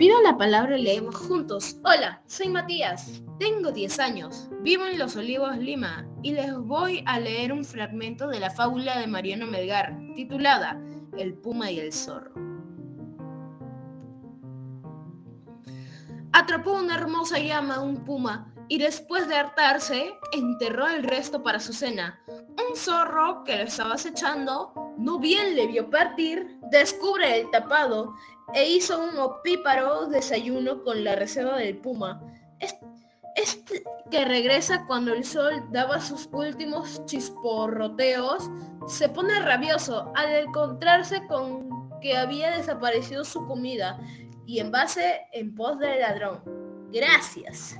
Pido la palabra y leemos juntos. Hola, soy Matías, tengo 10 años, vivo en Los Olivos, Lima, y les voy a leer un fragmento de la fábula de Mariano Melgar, titulada El Puma y el Zorro. Atrapó una hermosa llama un puma y después de hartarse, enterró el resto para su cena. Un zorro que lo estaba acechando, no bien le vio partir, descubre el tapado e hizo un opíparo desayuno con la reserva del puma. Este, que regresa cuando el sol daba sus últimos chisporroteos, se pone rabioso al encontrarse con que había desaparecido su comida y en base en pos del ladrón. Gracias.